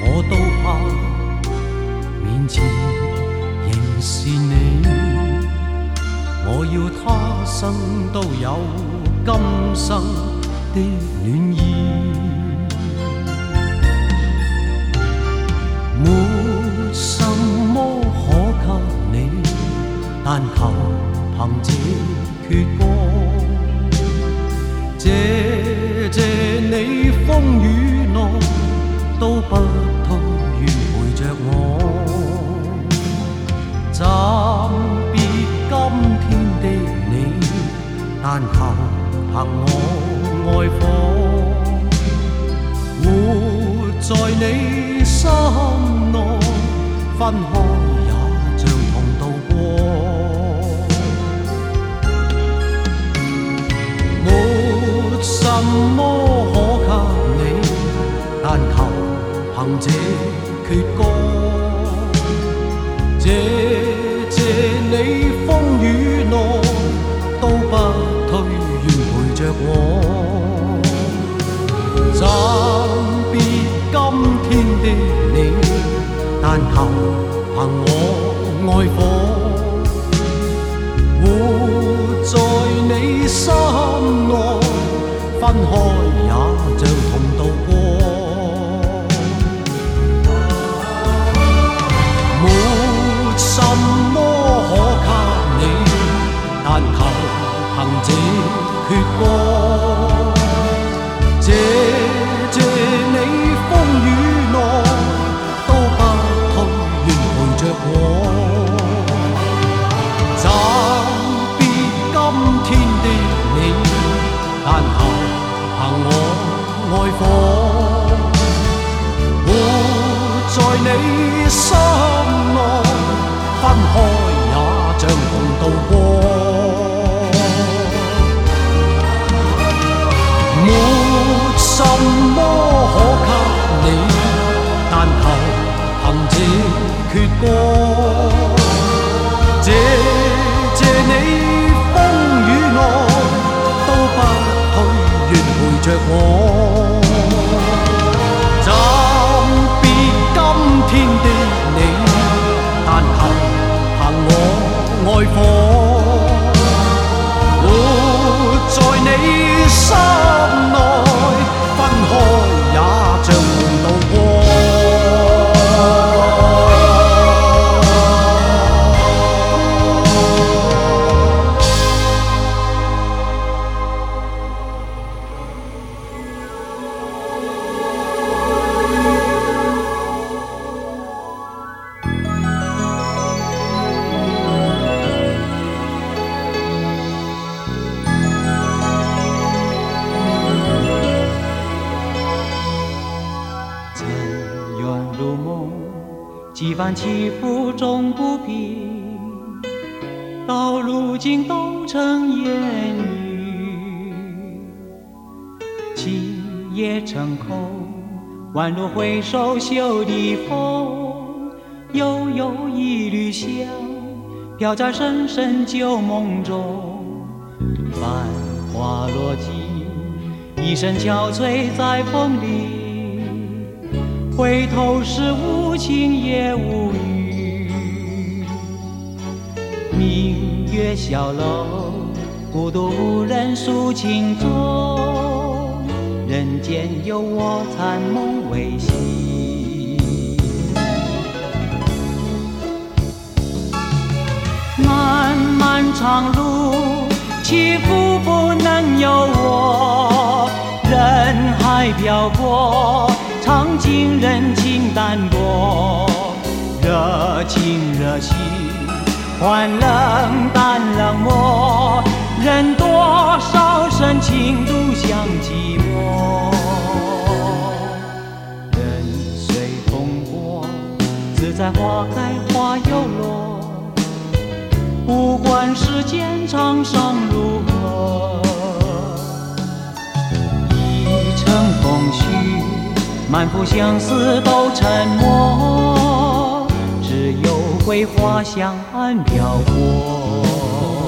我都怕面前仍是你。我要他生都有今生的暖意，没什么可给你，但求凭这阙歌。谢谢你开也像同渡过，没什么可给你，但求凭这阙歌。歌。谢谢你风雨内都不退，愿陪。着我，平，到如今都成烟雨。情也成空，宛如挥手袖的风。悠悠一缕香，飘在深深旧梦中。繁花落尽，一身憔悴在风里。回头时，无情也无语。月小楼孤独无人诉情衷人间有我残梦未醒。漫漫长路起伏不能由我人海漂泊尝尽人情淡薄热情热心换冷淡冷漠，任多少深情独向寂寞。人随风过，自在花开花又落，不管世间沧桑如何。一程风絮，满腹相思都沉默，只有桂花香暗飘过。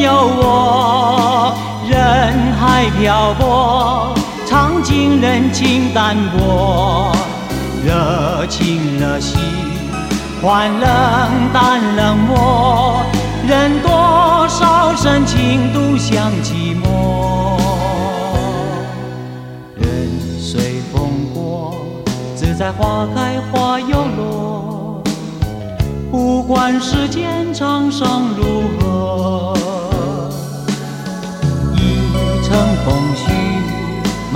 有我。人海漂泊，尝尽人情淡薄。热情热心，换冷淡冷漠。任多少深情独向寂寞。人随风过，自在花开花又落。不管世间沧桑如何，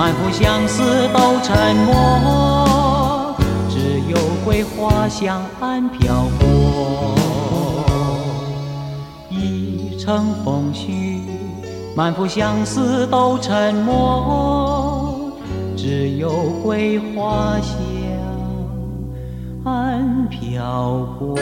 满腹相思都沉默，只有桂花香暗飘过。一程风絮，满腹相思都沉默，只有桂花香。暗飘过。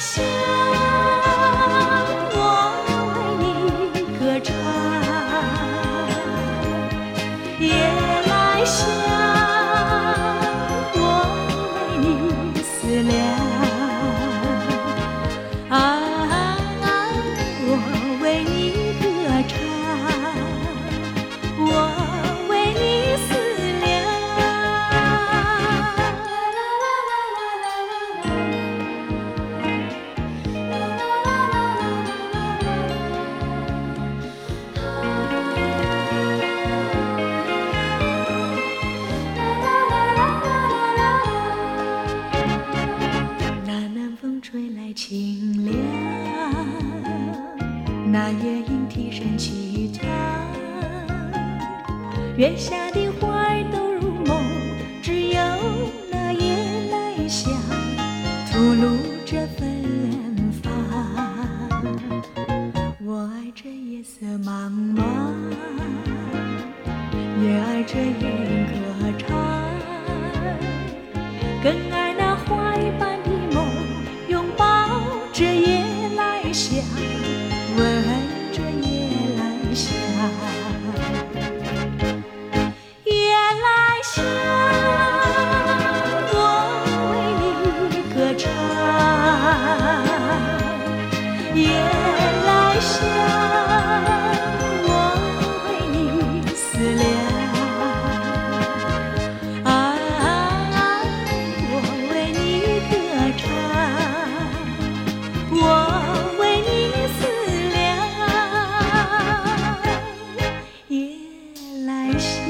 来夜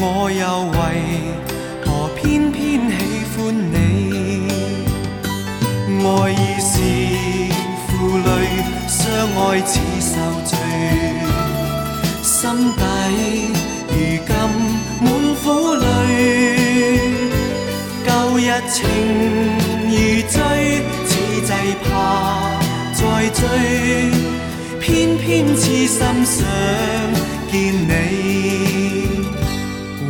我又為何偏偏喜歡你？愛已是負累，相愛似受罪。心底如今滿苦淚，舊日情如醉，此际怕再追，偏偏痴心想見你。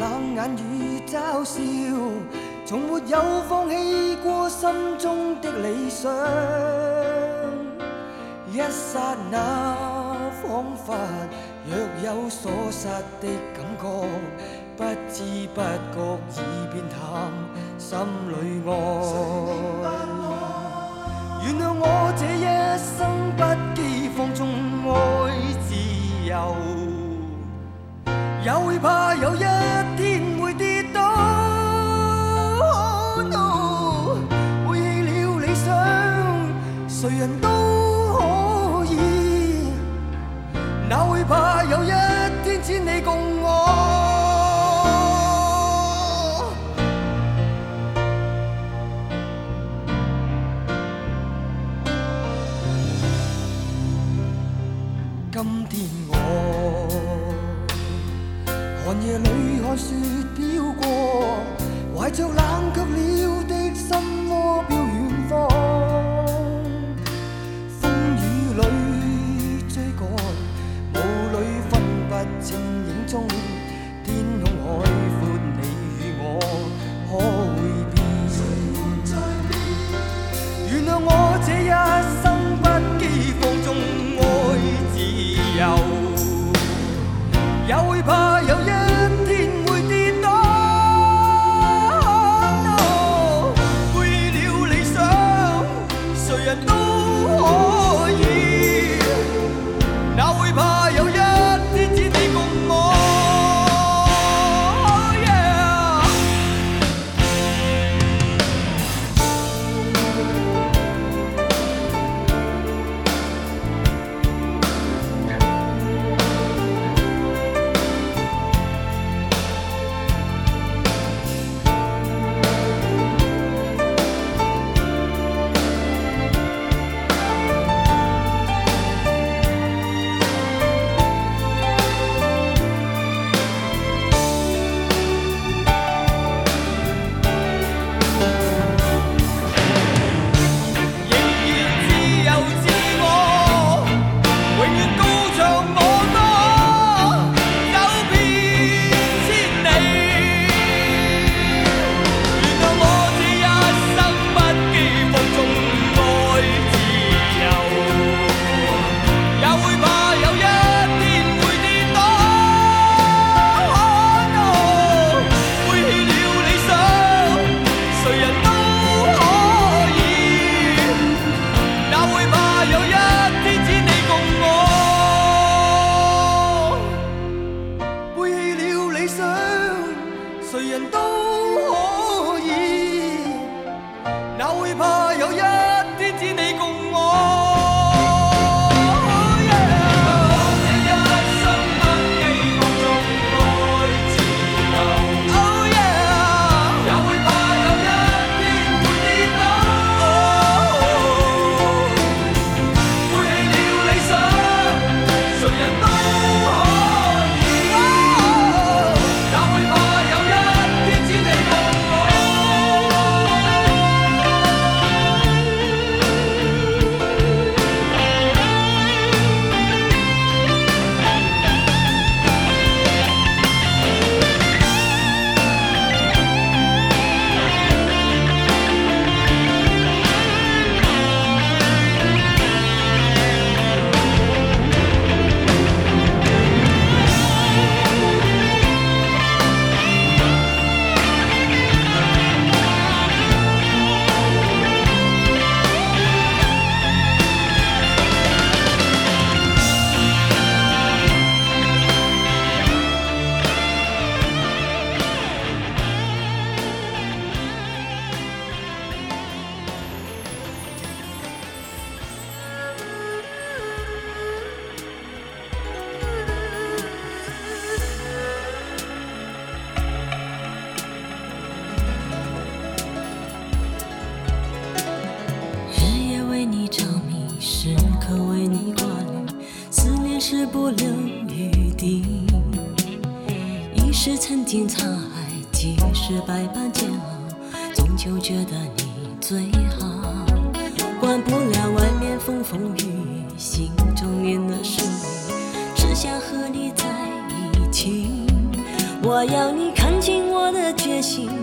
冷眼与嘲笑，从没有放弃过心中的理想。一刹那仿佛若有所失的感觉，不知不觉已变淡，心里爱。也会怕有一天会跌倒，背弃了理想，谁人都可以，哪会怕有一天千里共。夜里看雪飘过。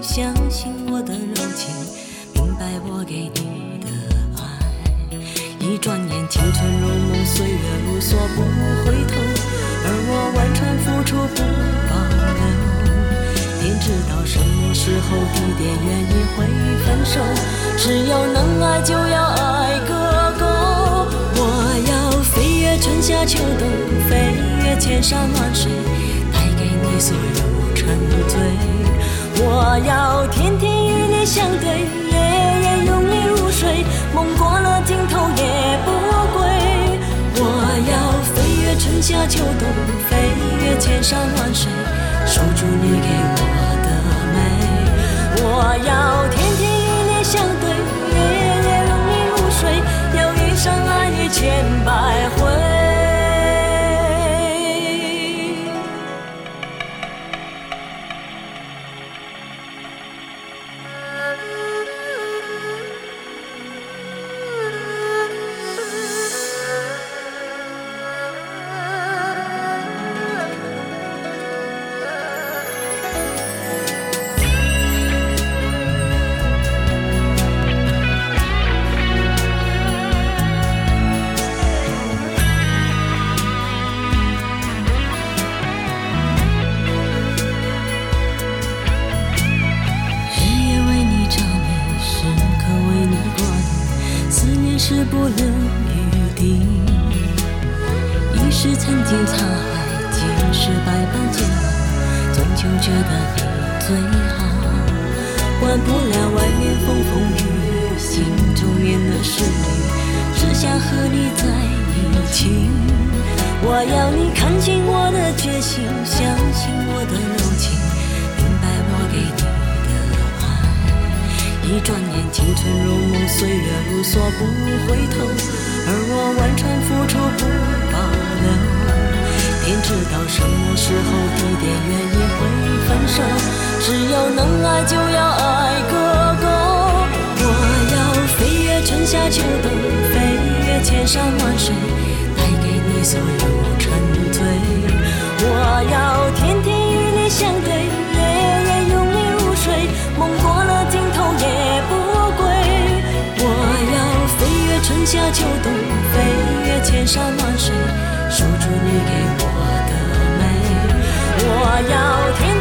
相信我的柔情，明白我给你的爱。一转眼，青春如梦，岁月如梭，不回头。而我完全付出不保留。天知道什么时候、地点、原因会分手。只要能爱，就要爱个够。我要飞越春夏秋冬，飞越千山万水，带给你所有沉醉。我要天天与你相对，夜夜拥你入睡，梦过了尽头也不归。我要飞越春夏秋冬，飞越千山万水，守住你给我的美。我要天情。我要你看清我的决心，相信我的柔情，明白我给你的爱。一转眼，青春如梦，岁月如梭，不回头。而我完全付出不保留。天知道什么时候、地点、原因会分手。只要能爱，就要爱个够。我要飞越春夏秋冬，飞越千山万水，你所有沉醉。我要天天与你相对，夜夜拥你入睡，梦过了尽头也不归。我要飞越春夏秋冬，飞越千山万水，守住你给我的美。我要天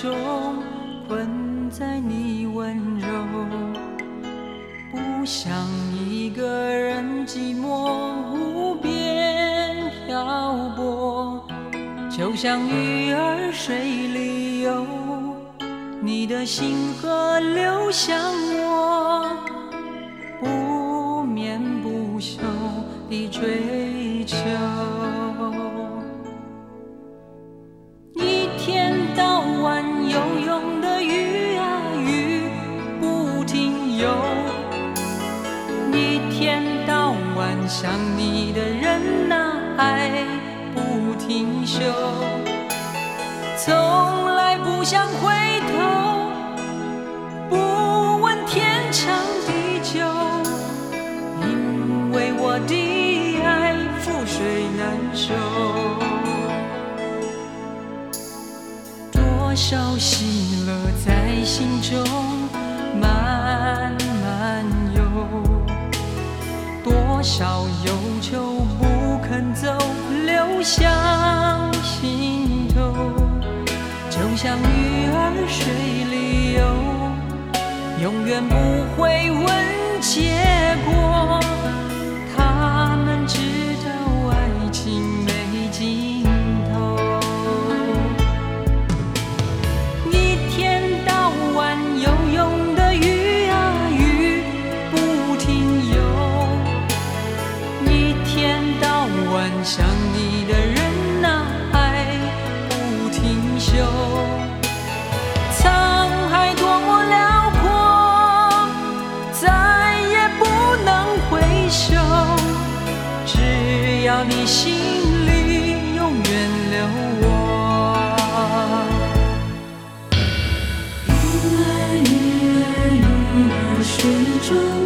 中，困在你温柔，不想一个人寂寞无边漂泊，就像鱼儿水里游，你的心河流向我，不眠不休的追求。想你的人呐、爱不停休，从来不想回头，不问天长地久，因为我的爱覆水难收。多少喜乐在心中少有愁不肯走，流向心头。就像鱼儿水里游，永远不会问结果。truth.